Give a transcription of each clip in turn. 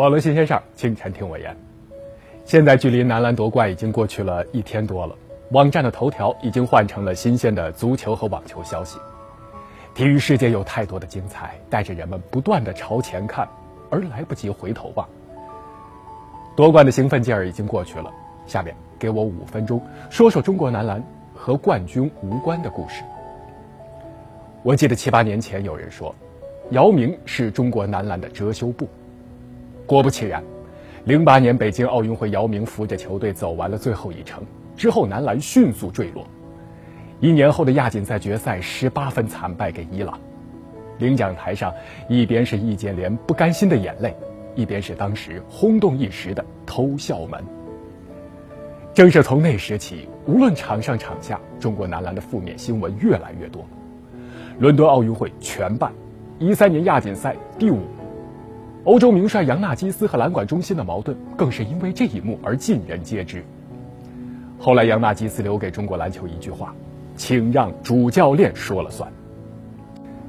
网络新鲜事儿，清晨听我言。现在距离男篮夺冠已经过去了一天多了，网站的头条已经换成了新鲜的足球和网球消息。体育世界有太多的精彩，带着人们不断的朝前看，而来不及回头望。夺冠的兴奋劲儿已经过去了，下面给我五分钟，说说中国男篮和冠军无关的故事。我记得七八年前有人说，姚明是中国男篮的遮羞布。果不其然，零八年北京奥运会，姚明扶着球队走完了最后一程，之后男篮迅速坠落。一年后的亚锦赛决赛，十八分惨败给伊朗。领奖台上，一边是易建联不甘心的眼泪。一边是当时轰动一时的偷笑门。正是从那时起，无论场上场下，中国男篮的负面新闻越来越多。伦敦奥运会全败，一三年亚锦赛第五，欧洲名帅扬纳基斯和篮管中心的矛盾更是因为这一幕而尽人皆知。后来杨纳基斯留给中国篮球一句话：“请让主教练说了算。”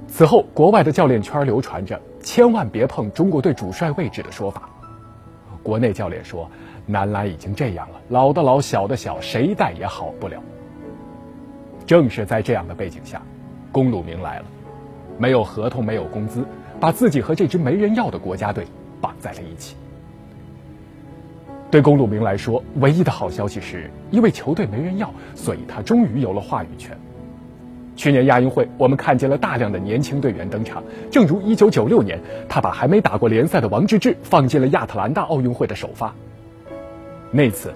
此后，国外的教练圈流传着。千万别碰中国队主帅位置的说法。国内教练说，男篮已经这样了，老的老，小的小，谁带也好不了。正是在这样的背景下，龚鲁明来了，没有合同，没有工资，把自己和这支没人要的国家队绑在了一起。对龚鲁明来说，唯一的好消息是，因为球队没人要，所以他终于有了话语权。去年亚运会，我们看见了大量的年轻队员登场。正如1996年，他把还没打过联赛的王治郅放进了亚特兰大奥运会的首发。那次，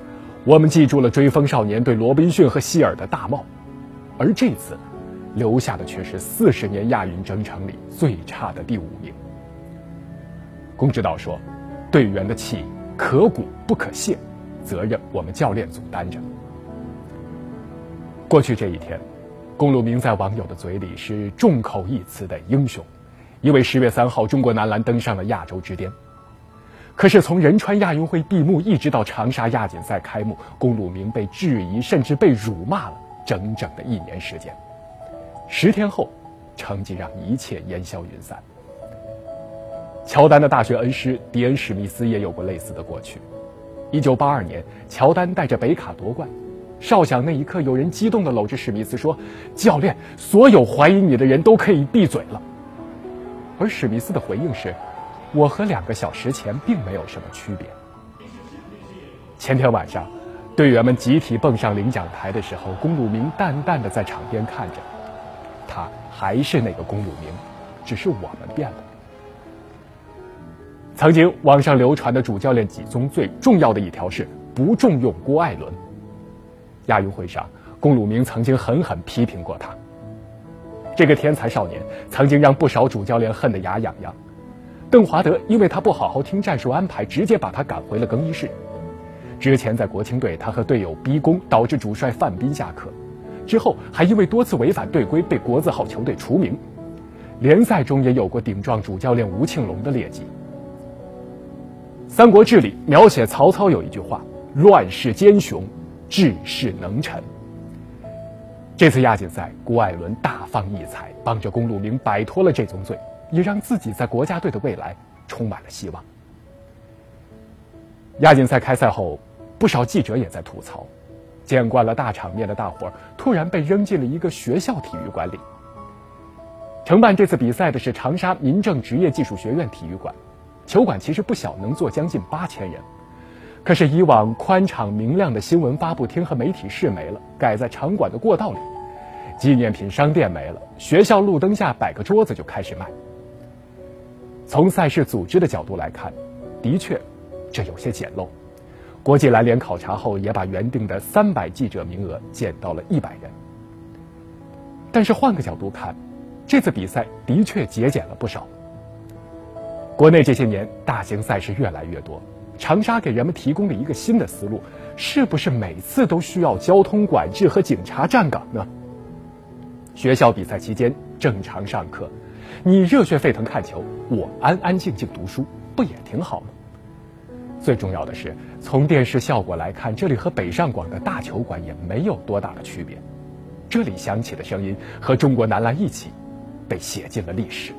我们记住了追风少年对罗宾逊和希尔的大帽，而这次，留下的却是四十年亚运征程里最差的第五名。龚指导说：“队员的气可鼓不可泄，责任我们教练组担着。”过去这一天。龚鲁明在网友的嘴里是众口一词的英雄，因为十月三号中国男篮登上了亚洲之巅。可是从仁川亚运会闭幕一直到长沙亚锦赛开幕，龚鲁明被质疑甚至被辱骂了整整的一年时间。十天后，成绩让一切烟消云散。乔丹的大学恩师迪恩·史密斯也有过类似的过去。一九八二年，乔丹带着北卡夺冠。哨响那一刻，有人激动地搂着史密斯说：“教练，所有怀疑你的人都可以闭嘴了。”而史密斯的回应是：“我和两个小时前并没有什么区别。”前天晚上，队员们集体蹦上领奖台的时候，龚鲁明淡淡的在场边看着，他还是那个龚鲁明，只是我们变了。曾经网上流传的主教练几宗最重要的一条是不重用郭艾伦。亚运会上，龚鲁明曾经狠狠批评过他。这个天才少年曾经让不少主教练恨得牙痒痒。邓华德因为他不好好听战术安排，直接把他赶回了更衣室。之前在国青队，他和队友逼宫，导致主帅范斌下课。之后还因为多次违反队规，被国字号球队除名。联赛中也有过顶撞主教练吴庆龙的劣迹。《三国志》里描写曹操有一句话：“乱世奸雄。”治世能臣。这次亚锦赛，郭艾伦大放异彩，帮着龚鲁明摆脱了这宗罪，也让自己在国家队的未来充满了希望。亚锦赛开赛后，不少记者也在吐槽：见惯了大场面的大伙儿，突然被扔进了一个学校体育馆里。承办这次比赛的是长沙民政职业技术学院体育馆，球馆其实不小，能坐将近八千人。可是以往宽敞明亮的新闻发布厅和媒体室没了，改在场馆的过道里；纪念品商店没了，学校路灯下摆个桌子就开始卖。从赛事组织的角度来看，的确，这有些简陋。国际篮联考察后，也把原定的三百记者名额减到了一百人。但是换个角度看，这次比赛的确节俭了不少。国内这些年大型赛事越来越多。长沙给人们提供了一个新的思路，是不是每次都需要交通管制和警察站岗呢？学校比赛期间正常上课，你热血沸腾看球，我安安静静读书，不也挺好吗？最重要的是，从电视效果来看，这里和北上广的大球馆也没有多大的区别。这里响起的声音和中国男篮一起，被写进了历史。